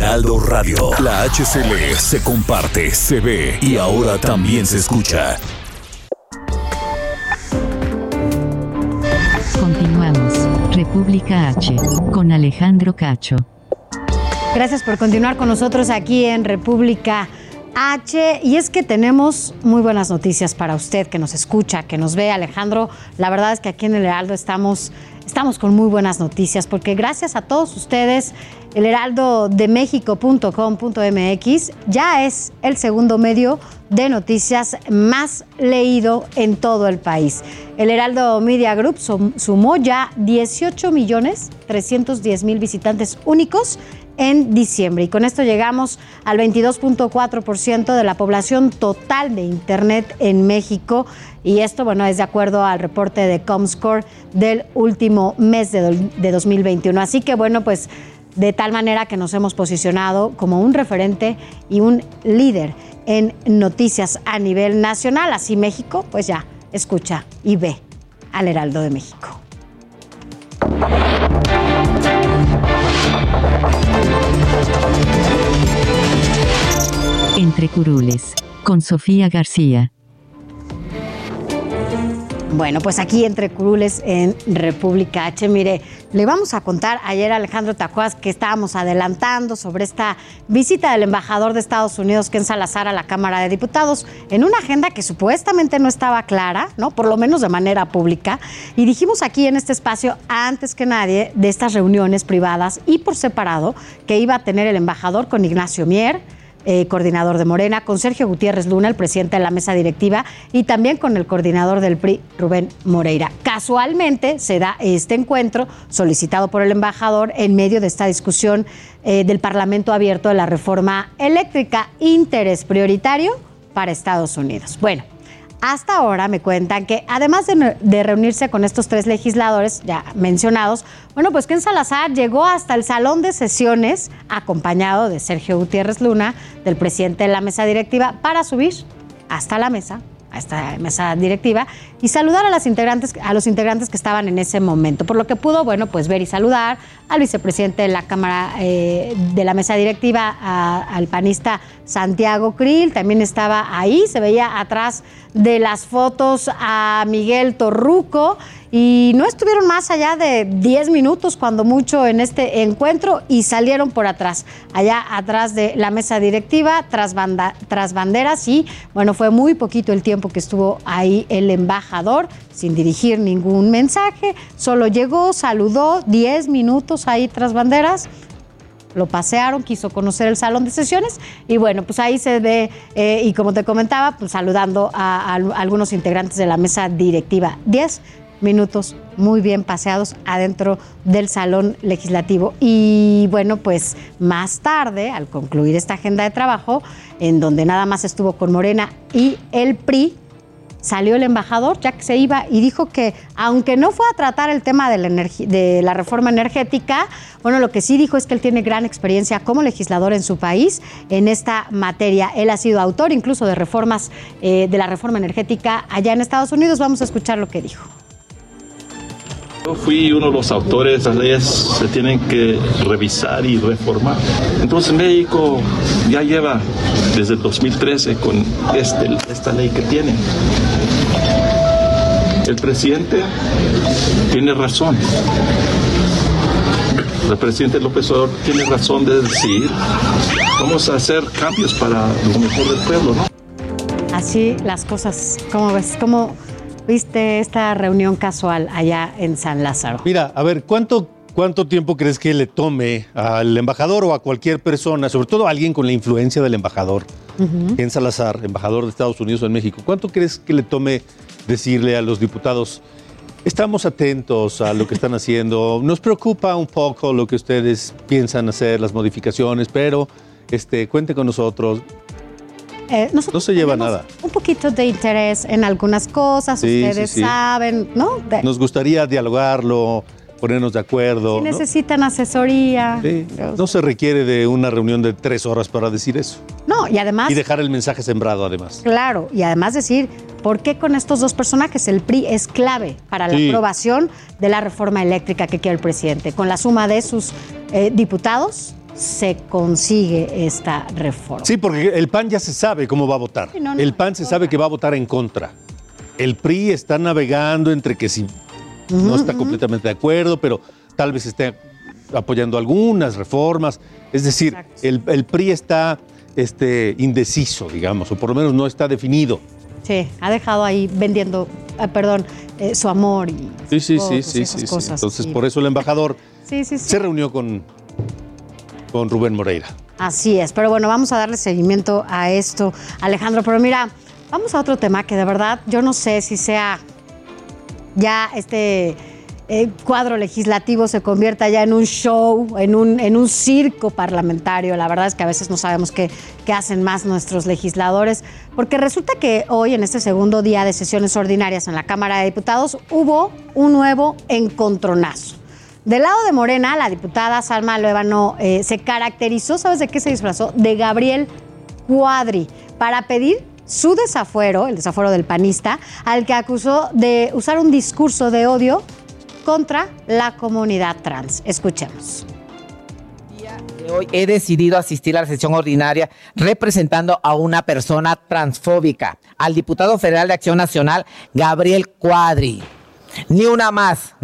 [SPEAKER 1] Heraldo Radio, la HCL se comparte, se ve y ahora también se escucha.
[SPEAKER 2] Continuamos. República H, con Alejandro Cacho.
[SPEAKER 4] Gracias por continuar con nosotros aquí en República H. Y es que tenemos muy buenas noticias para usted que nos escucha, que nos ve, Alejandro. La verdad es que aquí en el Heraldo estamos, estamos con muy buenas noticias, porque gracias a todos ustedes, el heraldodemexico.com.mx ya es el segundo medio de noticias más leído en todo el país. El Heraldo Media Group sumó ya 18 millones 310 mil visitantes únicos en diciembre. Y con esto llegamos al 22.4% de la población total de Internet en México. Y esto, bueno, es de acuerdo al reporte de Comscore del último mes de, de 2021. Así que, bueno, pues de tal manera que nos hemos posicionado como un referente y un líder en noticias a nivel nacional. Así México, pues ya, escucha y ve al Heraldo de México.
[SPEAKER 2] Entre Curules, con Sofía García.
[SPEAKER 4] Bueno, pues aquí entre curules en República H, mire, le vamos a contar ayer a Alejandro Tacuas que estábamos adelantando sobre esta visita del embajador de Estados Unidos, Ken Salazar, a la Cámara de Diputados, en una agenda que supuestamente no estaba clara, ¿no? Por lo menos de manera pública. Y dijimos aquí en este espacio, antes que nadie, de estas reuniones privadas y por separado, que iba a tener el embajador con Ignacio Mier eh, coordinador de Morena, con Sergio Gutiérrez Luna, el presidente de la mesa directiva, y también con el coordinador del PRI, Rubén Moreira. Casualmente se da este encuentro solicitado por el embajador en medio de esta discusión eh, del Parlamento abierto de la reforma eléctrica, interés prioritario para Estados Unidos. Bueno. Hasta ahora me cuentan que además de, reunirse con estos tres legisladores ya mencionados, bueno, pues Ken Salazar llegó hasta el salón de sesiones acompañado de Sergio Gutiérrez Luna, del presidente de la mesa directiva, para subir hasta la mesa a esta mesa directiva y saludar a las integrantes, a los integrantes que estaban en ese momento. Por lo que pudo, bueno, pues ver y saludar al vicepresidente de la Cámara eh, de la mesa directiva, a- al panista Santiago Krill, también estaba ahí, se veía atrás de las fotos a Miguel Torruco y no estuvieron más allá de 10 minutos cuando mucho en este encuentro y salieron por atrás, allá atrás de la mesa directiva, tras, banda- tras banderas y bueno, fue muy poquito el tiempo que estuvo ahí el embajador sin dirigir ningún mensaje, solo llegó, saludó 10 minutos ahí tras banderas lo pasearon, quiso conocer el salón de sesiones y bueno, pues ahí se ve, eh, y como te comentaba, pues saludando a, a algunos integrantes de la mesa directiva. Diez minutos muy bien paseados adentro del salón legislativo. Y bueno, pues más tarde, al concluir esta agenda de trabajo, en donde nada más estuvo con Morena y el PRI, salió el embajador, ya que se iba, y dijo que aunque no fue a tratar el tema de la, de la reforma energética, bueno, lo que sí dijo es que él tiene gran experiencia como legislador en su país en esta materia. Él ha sido autor incluso de reformas, eh, de la reforma energética allá en Estados Unidos. Vamos a escuchar lo que dijo.
[SPEAKER 16] Yo fui uno de los autores, las leyes se tienen que revisar y reformar. Entonces México ya lleva desde el 2013 con este, esta ley que tiene. El presidente tiene razón. El presidente López Obrador tiene razón de decir, vamos a hacer cambios para lo mejor del pueblo.
[SPEAKER 4] Así las cosas, ¿cómo ves? ¿Cómo viste esta reunión casual allá en San Lázaro?
[SPEAKER 3] Mira, a ver, ¿cuánto, ¿cuánto tiempo crees que le tome al embajador o a cualquier persona, sobre todo a alguien con la influencia del embajador,
[SPEAKER 4] Ujú.
[SPEAKER 3] Ken Salazar, embajador de Estados Unidos en México, ¿cuánto crees que le tome decirle a los diputados, estamos atentos a lo que están haciendo, nos preocupa un poco lo que ustedes piensan hacer, las modificaciones, pero este, cuente con nosotros,
[SPEAKER 4] Eh, nosotros
[SPEAKER 3] no se lleva nada.
[SPEAKER 4] Un poquito de interés en algunas cosas,
[SPEAKER 3] Sí,
[SPEAKER 4] ustedes
[SPEAKER 3] sí, sí.
[SPEAKER 4] saben, ¿no? De-
[SPEAKER 3] Nos gustaría dialogarlo, ponernos de acuerdo.
[SPEAKER 4] si
[SPEAKER 3] ¿no?
[SPEAKER 4] necesitan asesoría.
[SPEAKER 3] No se requiere de una reunión de tres horas para decir eso.
[SPEAKER 4] No, y además,
[SPEAKER 3] Y dejar el mensaje sembrado, además.
[SPEAKER 4] claro, y además decir, ¿por qué con estos dos personajes el PRI es clave para la
[SPEAKER 3] Sí.
[SPEAKER 4] aprobación de la reforma eléctrica que quiere el presidente? Con la suma de sus eh, diputados se consigue esta reforma.
[SPEAKER 3] Sí, porque el PAN ya se sabe cómo va a votar.
[SPEAKER 4] Sí, no, no,
[SPEAKER 3] el PAN se sabe que va a votar en contra. El PRI está navegando entre que si no está completamente de acuerdo, pero tal vez esté apoyando algunas reformas. Es decir, el, el PRI está este, indeciso, digamos, o por lo menos no está definido.
[SPEAKER 4] Sí, ha dejado ahí vendiendo, ah, perdón, eh, su amor y
[SPEAKER 3] Sí, sí, sí, sí,
[SPEAKER 4] esas
[SPEAKER 3] sí, sí.
[SPEAKER 4] cosas,
[SPEAKER 3] Entonces,
[SPEAKER 4] sí.
[SPEAKER 3] por eso el embajador se reunió con, con Rubén Moreira.
[SPEAKER 4] Así es, pero bueno, vamos a darle seguimiento a esto, Alejandro. Pero mira, vamos a otro tema que de verdad yo no sé si sea ya este eh, cuadro legislativo se convierta ya en un show, en un, en un circo parlamentario. La verdad es que a veces no sabemos qué, qué hacen más nuestros legisladores, porque resulta que hoy, en este segundo día de sesiones ordinarias en la Cámara de Diputados, hubo un nuevo encontronazo. Del lado de Morena, la diputada Salma Luébano eh, se caracterizó, ¿sabes de qué se disfrazó? De Gabriel Cuadri, para pedir su desafuero, el desafuero del panista, al que acusó de usar un discurso de odio contra la comunidad trans. Escuchemos.
[SPEAKER 17] Hoy he decidido asistir a la sesión ordinaria representando a una persona transfóbica, al diputado federal de Acción Nacional, Gabriel Cuadri. Ni una más,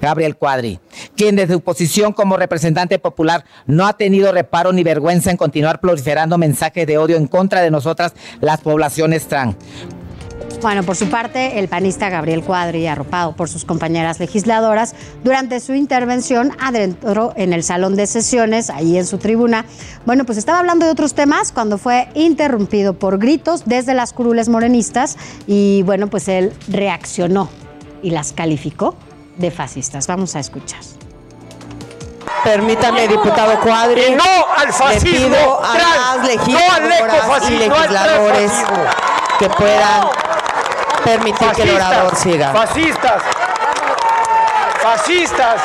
[SPEAKER 17] Gabriel Cuadri, quien desde su posición como representante popular no ha tenido reparo ni vergüenza en continuar proliferando mensajes de odio en contra de nosotras, las poblaciones trans.
[SPEAKER 4] Bueno, por su parte, el panista Gabriel Cuadri, arropado por sus compañeras legisladoras, durante su intervención adentro en el salón de sesiones, ahí en su tribuna, bueno, pues estaba hablando de otros temas cuando fue interrumpido por gritos desde las curules morenistas y bueno, pues él reaccionó y las calificó de fascistas. Vamos a escuchar.
[SPEAKER 17] Permítame, diputado Cuadri.
[SPEAKER 18] Que no al fascismo
[SPEAKER 17] Le pido a
[SPEAKER 18] no al
[SPEAKER 17] legisladoras
[SPEAKER 18] ecofascismo,
[SPEAKER 17] y
[SPEAKER 18] no al
[SPEAKER 17] legisladores
[SPEAKER 18] transfascismo.
[SPEAKER 17] que puedan permitir que el
[SPEAKER 18] Fascistas,
[SPEAKER 17] orador siga.
[SPEAKER 18] Fascistas. Fascistas.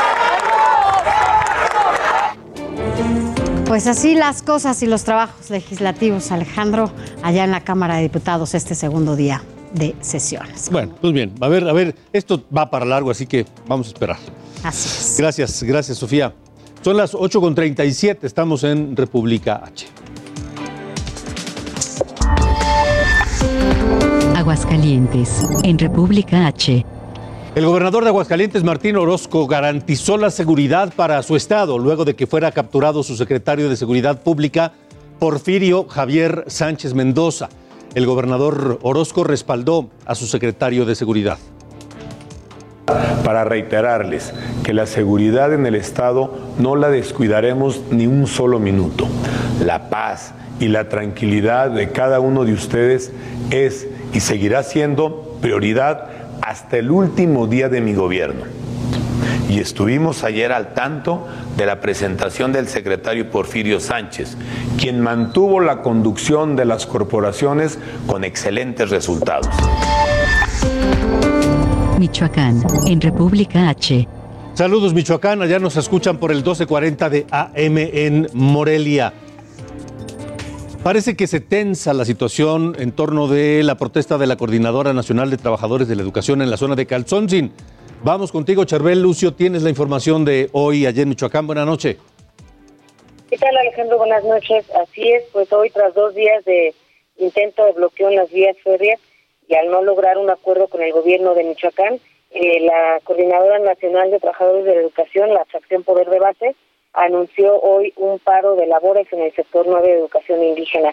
[SPEAKER 4] Pues así las cosas y los trabajos legislativos, Alejandro, allá en la Cámara de Diputados este segundo día. De sesiones.
[SPEAKER 3] Bueno, pues bien, a ver, a ver, esto va para largo, así que vamos a esperar.
[SPEAKER 4] Así es.
[SPEAKER 3] Gracias, gracias, Sofía. Son las 8.37, estamos en República H.
[SPEAKER 2] Aguascalientes, en República H.
[SPEAKER 3] El gobernador de Aguascalientes, Martín Orozco, garantizó la seguridad para su estado luego de que fuera capturado su secretario de Seguridad Pública, Porfirio Javier Sánchez Mendoza. El gobernador Orozco respaldó a su secretario de Seguridad.
[SPEAKER 18] Para reiterarles que la seguridad en el Estado no la descuidaremos ni un solo minuto. La paz y la tranquilidad de cada uno de ustedes es y seguirá siendo prioridad hasta el último día de mi gobierno. Y estuvimos ayer al tanto de la presentación del secretario Porfirio Sánchez, quien mantuvo la conducción de las corporaciones con excelentes resultados.
[SPEAKER 2] Michoacán, en República H.
[SPEAKER 3] Saludos Michoacán, allá nos escuchan por el 1240 de AM en Morelia. Parece que se tensa la situación en torno de la protesta de la Coordinadora Nacional de Trabajadores de la Educación en la zona de Calzonzin. Vamos contigo, Charbel Lucio, tienes la información de hoy allá en Michoacán. Buenas noches.
[SPEAKER 19] ¿Qué tal, Alejandro? Buenas noches. Así es, pues hoy tras dos días de intento de bloqueo en las vías férreas y al no lograr un acuerdo con el gobierno de Michoacán, eh, la Coordinadora Nacional de Trabajadores de la Educación, la Fracción Poder de Base, anunció hoy un paro de labores en el sector 9 de educación indígena.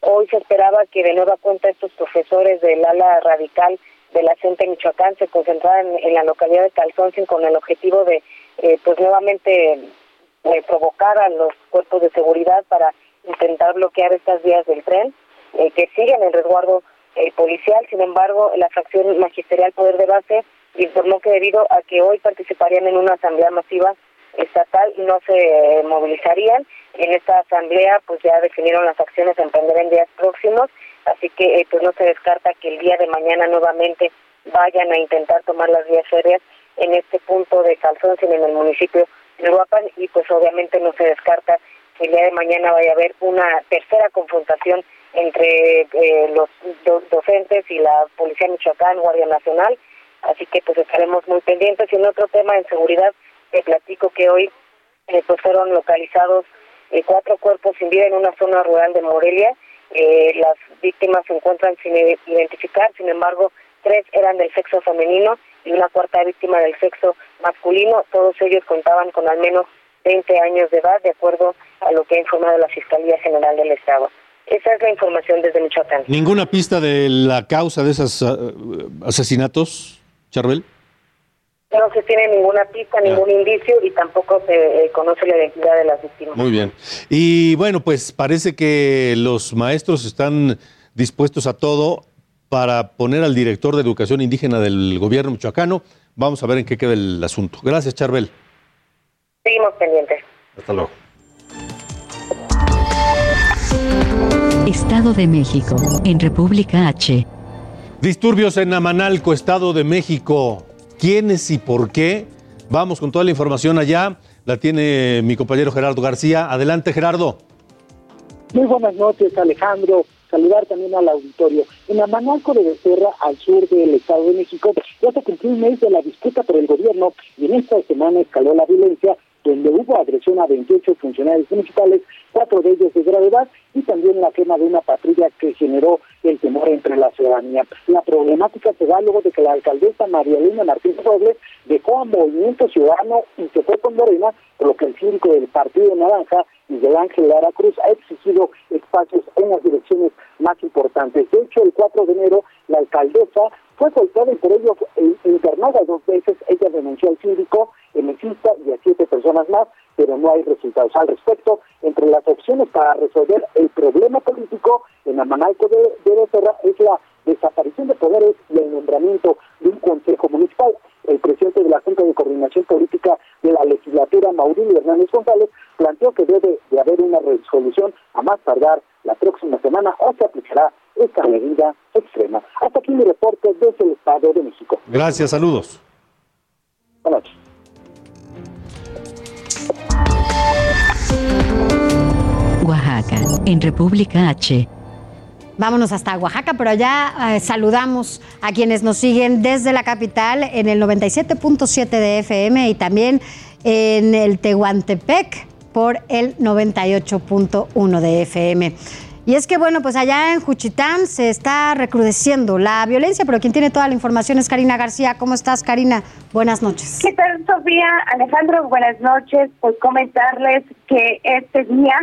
[SPEAKER 19] Hoy se esperaba que de nueva cuenta estos profesores del ala radical de la CENTE Michoacán se concentraran en la localidad de Calzoncin con el objetivo de, eh, pues nuevamente, eh, provocar a los cuerpos de seguridad para intentar bloquear estas vías del tren, eh, que siguen el resguardo policial. Sin embargo, la fracción magisterial Poder de Base informó que debido a que hoy participarían en una asamblea masiva estatal no se movilizarían. En esta asamblea pues ya definieron las acciones a emprender en días próximos, así que eh, pues no se descarta que el día de mañana nuevamente vayan a intentar tomar las vías férreas en este punto de Calzoncin en el municipio de Uruapan y pues obviamente no se descarta que el día de mañana vaya a haber una tercera confrontación entre eh, los docentes y la Policía Michoacán, Guardia Nacional, así que pues estaremos muy pendientes. Y en otro tema en seguridad te platico que hoy eh, pues fueron localizados eh, cuatro cuerpos sin vida en una zona rural de Morelia. Eh, las víctimas se encuentran sin identificar, sin embargo, tres eran del sexo femenino y una cuarta víctima del sexo masculino. Todos ellos contaban con al menos 20 años de edad, de acuerdo a lo que ha informado la Fiscalía General del Estado. Esa es la información desde Michoacán.
[SPEAKER 3] ¿Ninguna pista de la causa de esos asesinatos, Charbel?
[SPEAKER 19] No se tiene ninguna pista, ningún indicio y tampoco se eh, conoce la identidad de las víctimas.
[SPEAKER 3] Muy bien. Y bueno, pues parece que los maestros están dispuestos a todo para poner al director de educación indígena del gobierno michoacano. Vamos a ver en qué queda el asunto. Gracias, Charbel.
[SPEAKER 19] Seguimos pendientes.
[SPEAKER 3] Hasta luego.
[SPEAKER 2] Estado de México, en República H.
[SPEAKER 3] Disturbios en Amanalco, Estado de México quiénes y por qué. Vamos con toda la información allá. La tiene mi compañero Gerardo García. Adelante, Gerardo.
[SPEAKER 20] Muy buenas noches, Alejandro. Saludar también al auditorio. En Amanalco de Becerra, al sur del Estado de México, ya se cumplió un mes de la disputa por el gobierno y en esta semana escaló la violencia donde hubo agresión a 28 funcionarios municipales, cuatro de ellos de gravedad, y también la quema de una patrulla que generó el temor entre la ciudadanía. La problemática se da luego de que la alcaldesa María Elena Martínez Robles dejó a Movimiento Ciudadano y se fue con Morena, por lo que el síndico del Partido Naranja, Miguel Ángel Lara Cruz, ha exigido espacios en las direcciones más importantes. De hecho, el 4 de enero, la alcaldesa fue golpeada y por ello internada dos veces. Ella denunció al síndico, elecista y a siete personas más, pero no hay resultados al respecto. Entre las opciones para resolver el problema político en Amanalco de, de Becerra es la desaparición de poderes y el nombramiento de un consejo municipal. El presidente de la Junta de Coordinación Política de la legislatura, Maurilio Hernández González, planteó que debe de haber una resolución a más tardar la próxima semana o se aplicará esta medida extrema. Hasta aquí mi reporte desde el Estado de México.
[SPEAKER 3] Gracias, saludos.
[SPEAKER 20] Buenas noches.
[SPEAKER 2] Oaxaca, en República H.
[SPEAKER 4] Vámonos hasta Oaxaca, pero allá eh, saludamos a quienes nos siguen desde la capital en el 97.7 de FM y también en el Tehuantepec por el 98.1 de FM. Y es que, bueno, pues allá en Juchitán se está recrudeciendo la violencia, pero quien tiene toda la información es Karina García. ¿Cómo estás, Karina? Buenas noches.
[SPEAKER 21] ¿Qué tal, Sofía? Alejandro, buenas noches. Pues comentarles que este día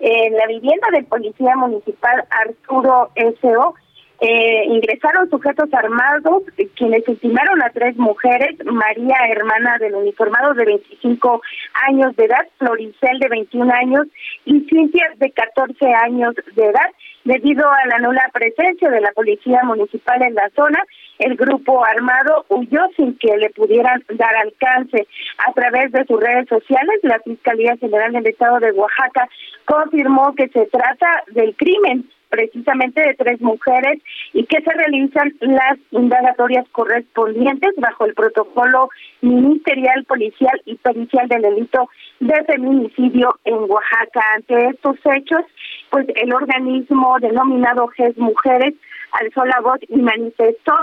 [SPEAKER 21] en la vivienda del policía municipal Arturo S.O., eh, ingresaron sujetos armados quienes ultimaron a tres mujeres, María, hermana del uniformado de 25 años de edad, Floricel de 21 años y Cintia de 14 años de edad. Debido a la nula presencia de la policía municipal en la zona, el grupo armado huyó sin que le pudieran dar alcance. A través de sus redes sociales, la Fiscalía General del Estado de Oaxaca confirmó que se trata del crimen precisamente de tres mujeres y que se realizan las indagatorias correspondientes bajo el protocolo ministerial, policial y pericial del delito de feminicidio en Oaxaca. Ante estos hechos, pues el organismo denominado GES Mujeres alzó la voz y manifestó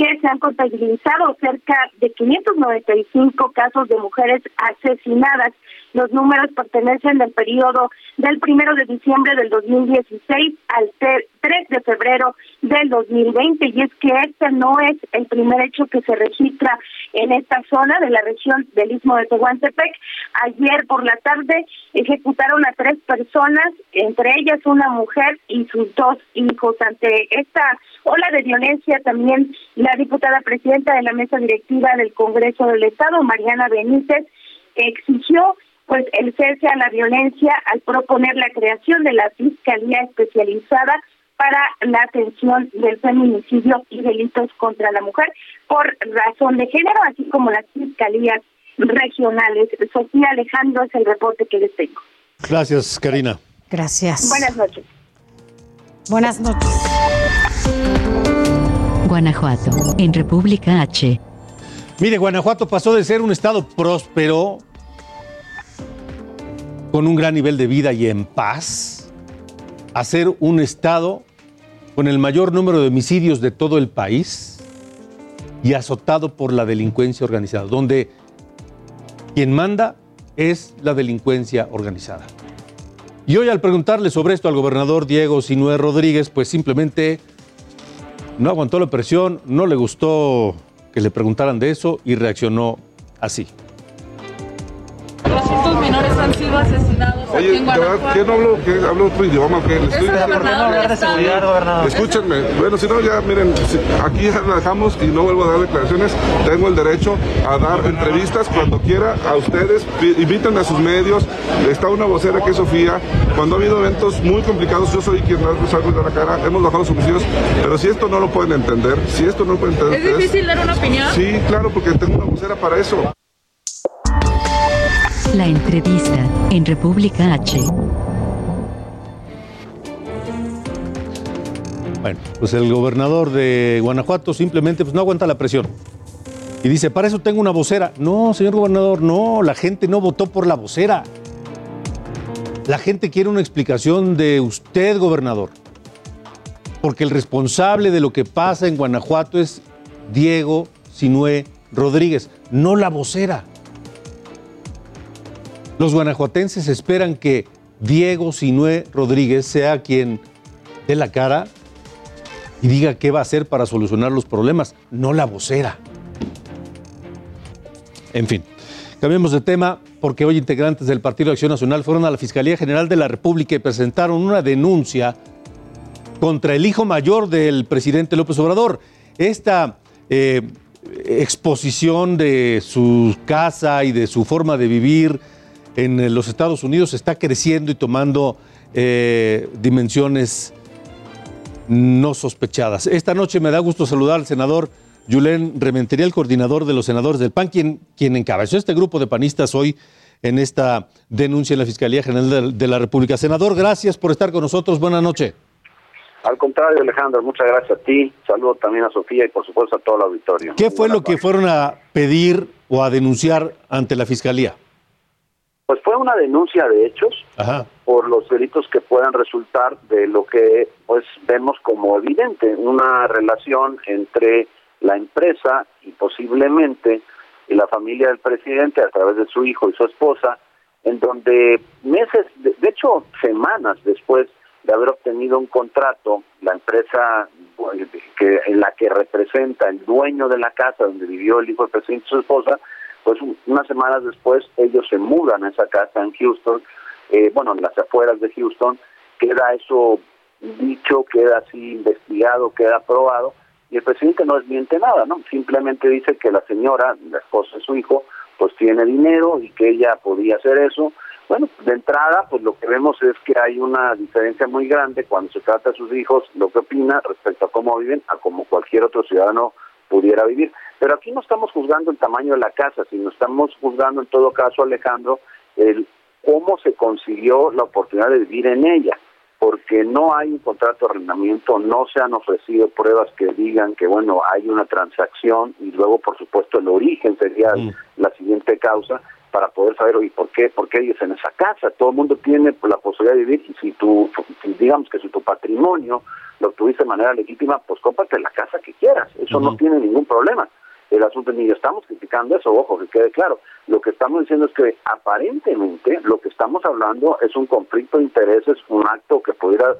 [SPEAKER 21] que se han contabilizado cerca de 595 casos de mujeres asesinadas. Los números pertenecen del periodo del primero de diciembre del 2016 al 3 de febrero del 2020 y es que este no es el primer hecho que se registra en esta zona de la región del Istmo de Tehuantepec. Ayer por la tarde ejecutaron a tres personas, entre ellas una mujer y sus dos hijos. Ante esta ola de violencia también la diputada presidenta de la mesa directiva del Congreso del Estado, Mariana Benítez, exigió pues el cese a la violencia al proponer la creación de la Fiscalía Especializada para la atención del feminicidio y delitos contra la mujer por razón de género, así como las fiscalías regionales. Sofía Alejandro es el reporte que les tengo.
[SPEAKER 3] Gracias, Karina.
[SPEAKER 4] Gracias.
[SPEAKER 21] Buenas noches.
[SPEAKER 4] Buenas noches.
[SPEAKER 2] Guanajuato, en República H.
[SPEAKER 3] Mire, Guanajuato pasó de ser un estado próspero, con un gran nivel de vida y en paz, a ser un estado con el mayor número de homicidios de todo el país y azotado por la delincuencia organizada, donde quien manda es la delincuencia organizada. Y hoy al preguntarle sobre esto al gobernador Diego Sinué Rodríguez, pues simplemente no aguantó la presión, no le gustó que le preguntaran de eso y reaccionó así.
[SPEAKER 22] 200 menores han sido asesinados aquí
[SPEAKER 23] Oye,
[SPEAKER 22] en
[SPEAKER 23] ¿de verdad,
[SPEAKER 22] Guanajuato.
[SPEAKER 23] ¿qué no hablo, que hablo otro idioma? que
[SPEAKER 22] Es el gobernador del estado.
[SPEAKER 23] Escúchenme. Bueno, si no, ya miren, aquí ya la dejamos y no vuelvo a dar declaraciones. Tengo el derecho a dar entrevistas cuando quiera a ustedes. Inviten a sus medios. Está una vocera que es Sofía. Cuando ha habido eventos muy complicados, yo soy quien más salgo de la cara. Hemos bajado los homicidios. Pero si esto no lo pueden entender, si esto no lo pueden entender.
[SPEAKER 22] ¿Es
[SPEAKER 23] ustedes-
[SPEAKER 22] difícil dar una opinión?
[SPEAKER 23] Sí, claro, porque tengo una vocera para eso.
[SPEAKER 2] La entrevista en República H.
[SPEAKER 3] Bueno, pues el gobernador de Guanajuato simplemente pues, no aguanta la presión. Y dice, para eso tengo una vocera. No, señor gobernador, no, la gente no votó por la vocera. La gente quiere una explicación de usted, gobernador. Porque el responsable de lo que pasa en Guanajuato es Diego Sinué Rodríguez, no la vocera. Los guanajuatenses esperan que Diego Sinué Rodríguez sea quien dé la cara y diga qué va a hacer para solucionar los problemas, no la vocera. En fin, cambiemos de tema porque hoy integrantes del Partido Acción Nacional fueron a la Fiscalía General de la República y presentaron una denuncia contra el hijo mayor del presidente López Obrador. Esta eh, exposición de su casa y de su forma de vivir en eh, los Estados Unidos está creciendo y tomando eh, dimensiones no sospechadas. Esta noche me da gusto saludar al senador Yulén Rementería, el coordinador de los senadores del PAN, quien, quien encabezó este grupo de panistas hoy en esta denuncia en la Fiscalía General de, de la República. Senador, gracias por estar con nosotros. Buenas noches.
[SPEAKER 24] Al contrario, Alejandro, muchas gracias a ti. Saludo también a Sofía y por supuesto a todo el auditorio.
[SPEAKER 3] ¿Qué fue lo que fueron a pedir o a denunciar ante la Fiscalía?
[SPEAKER 24] Pues fue una denuncia de hechos por los delitos que puedan resultar de lo que pues vemos como evidente, una relación entre la empresa y posiblemente la familia del presidente a través de su hijo y su esposa, en donde meses, de, de hecho semanas después de haber obtenido un contrato, la empresa que en la que representa el dueño de la casa donde vivió el hijo del presidente y su esposa, pues unas semanas después ellos se mudan a esa casa en Houston, eh, bueno, en las afueras de Houston, queda eso dicho, queda así investigado, queda probado, y el presidente no desmiente nada, ¿no? Simplemente dice que la señora, la esposa de su hijo, pues tiene dinero y que ella podía hacer eso. Bueno, de entrada, pues lo que vemos es que hay una diferencia muy grande cuando se trata de sus hijos, lo que opina respecto a cómo viven, a como cualquier otro ciudadano pudiera vivir. Pero aquí no estamos juzgando el tamaño de la casa, sino estamos juzgando en todo caso, Alejandro, el cómo se consiguió la oportunidad de vivir en ella porque no hay un contrato de arrendamiento, no se han ofrecido pruebas que digan que, bueno, hay una transacción y luego, por supuesto, el origen sería la siguiente causa para poder saber, oye, ¿por qué, por qué ellos en esa casa? Todo el mundo tiene la posibilidad de vivir y si tú, digamos que si tu patrimonio lo tuviste de manera legítima, pues cómprate la casa que quieras, eso no tiene ningún problema el asunto ni estamos criticando eso, ojo, que quede claro. Lo que estamos diciendo es que aparentemente lo que estamos hablando es un conflicto de intereses, un acto que pudiera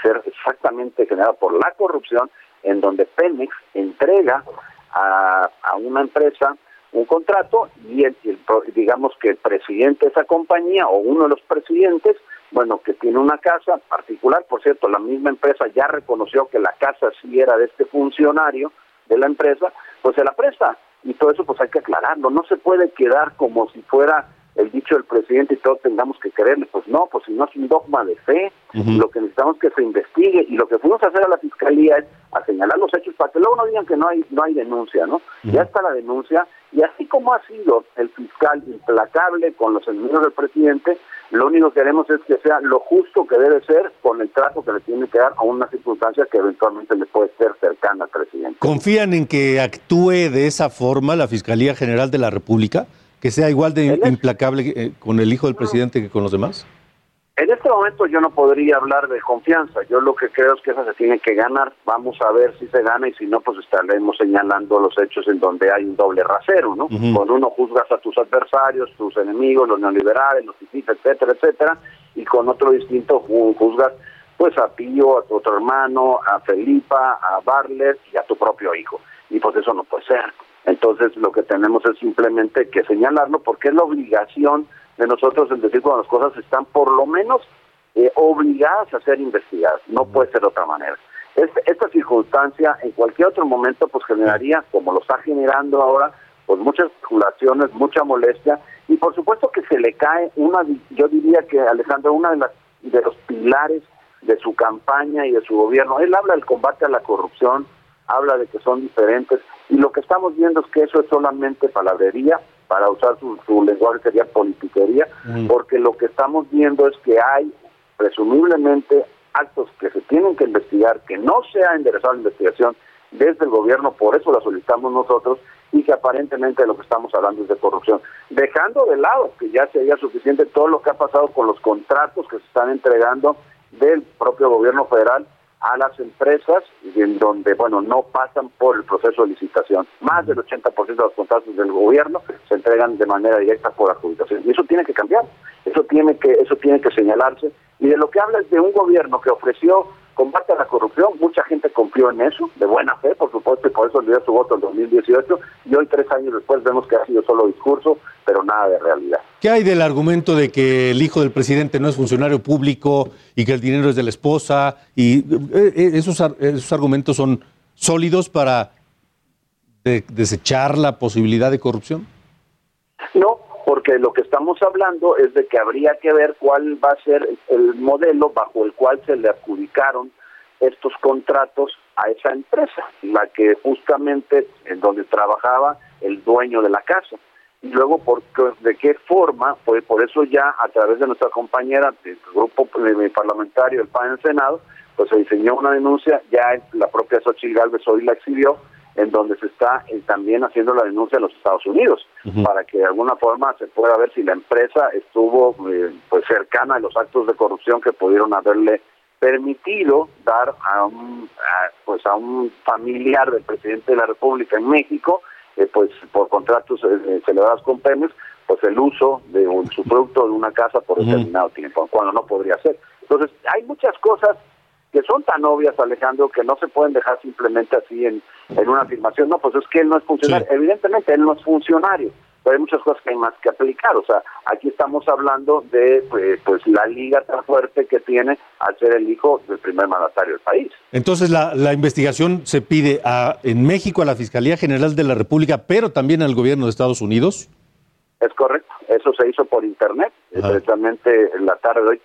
[SPEAKER 24] ser exactamente generado por la corrupción, en donde Pemex entrega a, a una empresa un contrato y el, digamos que el presidente de esa compañía o uno de los presidentes, bueno, que tiene una casa particular, por cierto, la misma empresa ya reconoció que la casa sí era de este funcionario de la empresa, pues se la presta. Y todo eso pues hay que aclararlo. No se puede quedar como si fuera el dicho del presidente y todos tengamos que creerle. Pues no, pues si no es un dogma de fe, lo que necesitamos es que se investigue. Y lo que fuimos a hacer a la fiscalía es a señalar los hechos para que luego no digan que no hay, no hay denuncia, ¿no? Ya está la denuncia. Y así como ha sido el fiscal implacable con los enemigos del presidente, lo único que queremos es que sea lo justo que debe ser con el trato que le tiene que dar a una circunstancia que eventualmente le puede ser cercana al presidente.
[SPEAKER 3] ¿Confían en que actúe de esa forma la Fiscalía General de la República? ¿Que sea igual de implacable eh, con el hijo del presidente que con los demás?
[SPEAKER 24] En este momento yo no podría hablar de confianza. Yo lo que creo es que esa se tiene que ganar. Vamos a ver si se gana y si no, pues estaremos señalando los hechos en donde hay un doble rasero, ¿no? Con uno juzgas a tus adversarios, tus enemigos, los neoliberales, los fifís, etcétera, etcétera, y con otro distinto juzgas pues a Pío, a tu otro hermano, a Felipa, a Barlet y a tu propio hijo. Y pues eso no puede ser. Entonces lo que tenemos es simplemente que señalarlo porque es la obligación de nosotros en decir cuando las cosas están por lo menos eh, obligadas a ser investigadas. No puede ser de otra manera. Este, esta circunstancia en cualquier otro momento pues generaría, como lo está generando ahora, pues muchas especulaciones, mucha molestia y por supuesto que se le cae una, yo diría que Alejandro, una de, las, de los pilares de su campaña y de su gobierno. Él habla del combate a la corrupción, habla de que son diferentes y lo que estamos viendo es que eso es solamente palabrería, para usar su, lenguaje sería politiquería, porque lo que estamos viendo es que hay presumiblemente actos que se tienen que investigar, que no se ha enderezado la investigación desde el gobierno, por eso la solicitamos nosotros, y que aparentemente de lo que estamos hablando es de corrupción. Dejando de lado que ya sería suficiente todo lo que ha pasado con los contratos que se están entregando del propio gobierno federal a las empresas en donde, bueno, no pasan por el proceso de licitación. Más del 80% de los contratos del gobierno se entregan de manera directa por adjudicación. Y eso tiene que cambiar, eso tiene que, eso tiene que señalarse. Y de lo que habla es de un gobierno que ofreció combate a la corrupción, mucha gente confió en eso, de buena fe, por supuesto, y por eso dio su voto en 2018, y hoy, tres años después, vemos que ha sido solo discurso, pero nada de realidad.
[SPEAKER 3] ¿Qué hay del argumento de que el hijo del presidente no es funcionario público y que el dinero es de la esposa? Y eh, eh, esos, esos argumentos son sólidos para desechar la posibilidad de corrupción?
[SPEAKER 24] No, porque lo que estamos hablando es de que habría que ver cuál va a ser el modelo bajo el cual se le adjudicaron estos contratos a esa empresa, la que justamente en donde trabajaba el dueño de la casa. Y luego, por, ¿de qué forma? Pues por eso ya a través de nuestra compañera del grupo parlamentario del PAN en Senado, pues se diseñó una denuncia, ya la propia Xochitl Galvez hoy la exhibió, en donde se está eh, también haciendo la denuncia en los Estados Unidos para que de alguna forma se pueda ver si la empresa estuvo eh, pues cercana a los actos de corrupción que pudieron haberle permitido dar a un pues a un familiar del presidente de la República en México eh, pues por contratos celebrados con Pemex pues el uso de su producto de una casa por determinado tiempo cuando no podría ser. Entonces hay muchas cosas que son tan obvias, Alejandro, que no se pueden dejar simplemente así en, en una afirmación. No, pues es que él no es funcionario. Evidentemente, él no es funcionario, pero hay muchas cosas que hay más que aplicar. O sea, aquí estamos hablando de pues, pues la liga tan fuerte que tiene al ser el hijo del primer mandatario del país.
[SPEAKER 3] Entonces, la, la investigación se pide a, en México a la Fiscalía General de la República, pero también al gobierno de Estados Unidos.
[SPEAKER 24] Es correcto, eso se hizo por internet, directamente en la tarde, hoy,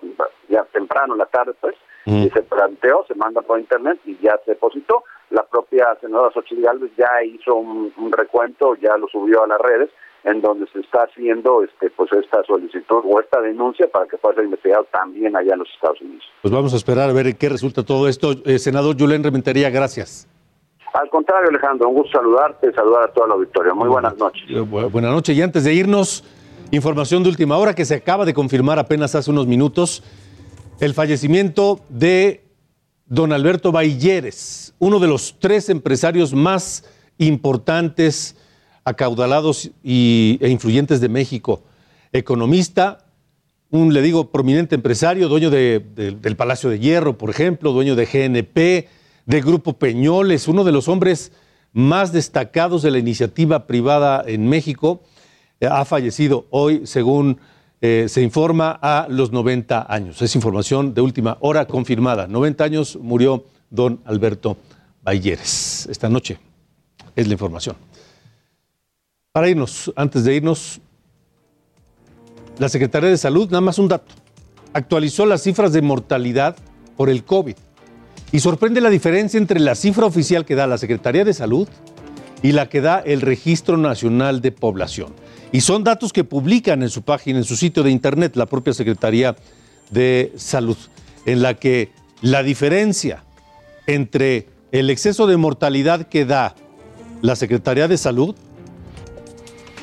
[SPEAKER 24] ya temprano en la tarde, pues, y se planteó, se manda por internet y ya se depositó. La propia senadora Xochitl Gálvez ya hizo un, recuento, ya lo subió a las redes, en donde se está haciendo este pues esta solicitud o esta denuncia para que pueda ser investigado también allá en los Estados Unidos.
[SPEAKER 3] Pues vamos a esperar a ver qué resulta todo esto. Eh, senador Julen Rementería, gracias.
[SPEAKER 24] Al contrario, Alejandro, un gusto saludarte, saludar a toda la auditorio. Muy buenas noches.
[SPEAKER 3] Eh, buenas noches. Y antes de irnos, información de última hora que se acaba de confirmar apenas hace unos minutos el fallecimiento de don Alberto Bailleres, uno de los tres empresarios más importantes, acaudalados y, e influyentes de México. Economista, un, le digo, prominente empresario, dueño del Palacio de Hierro, por ejemplo, dueño de GNP, de Grupo Peñoles, uno de los hombres más destacados de la iniciativa privada en México, ha fallecido hoy, según eh, se informa a los 90 años. Es información de última hora confirmada. 90 años murió don Alberto Bayeres. Esta noche es la información. Para irnos, antes de irnos, la Secretaría de Salud, nada más un dato, actualizó las cifras de mortalidad por el COVID y sorprende la diferencia entre la cifra oficial que da la Secretaría de Salud y la que da el Registro Nacional de Población. Y son datos que publican en su página, en su sitio de internet, la propia Secretaría de Salud, en la que la diferencia entre el exceso de mortalidad que da la Secretaría de Salud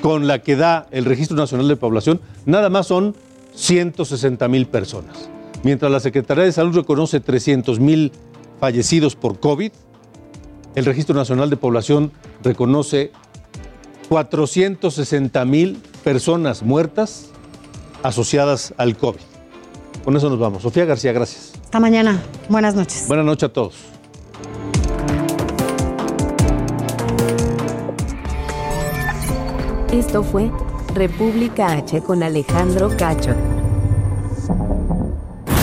[SPEAKER 3] con la que da el Registro Nacional de Población, nada más son 160 mil personas. Mientras la Secretaría de Salud reconoce 300 mil fallecidos por COVID, el Registro Nacional de Población reconoce 460 mil personas muertas asociadas al COVID. Con eso nos vamos. Sofía García, gracias.
[SPEAKER 4] Hasta mañana. Buenas noches.
[SPEAKER 3] Buenas noches a todos.
[SPEAKER 25] Esto fue República H con Alejandro Cacho.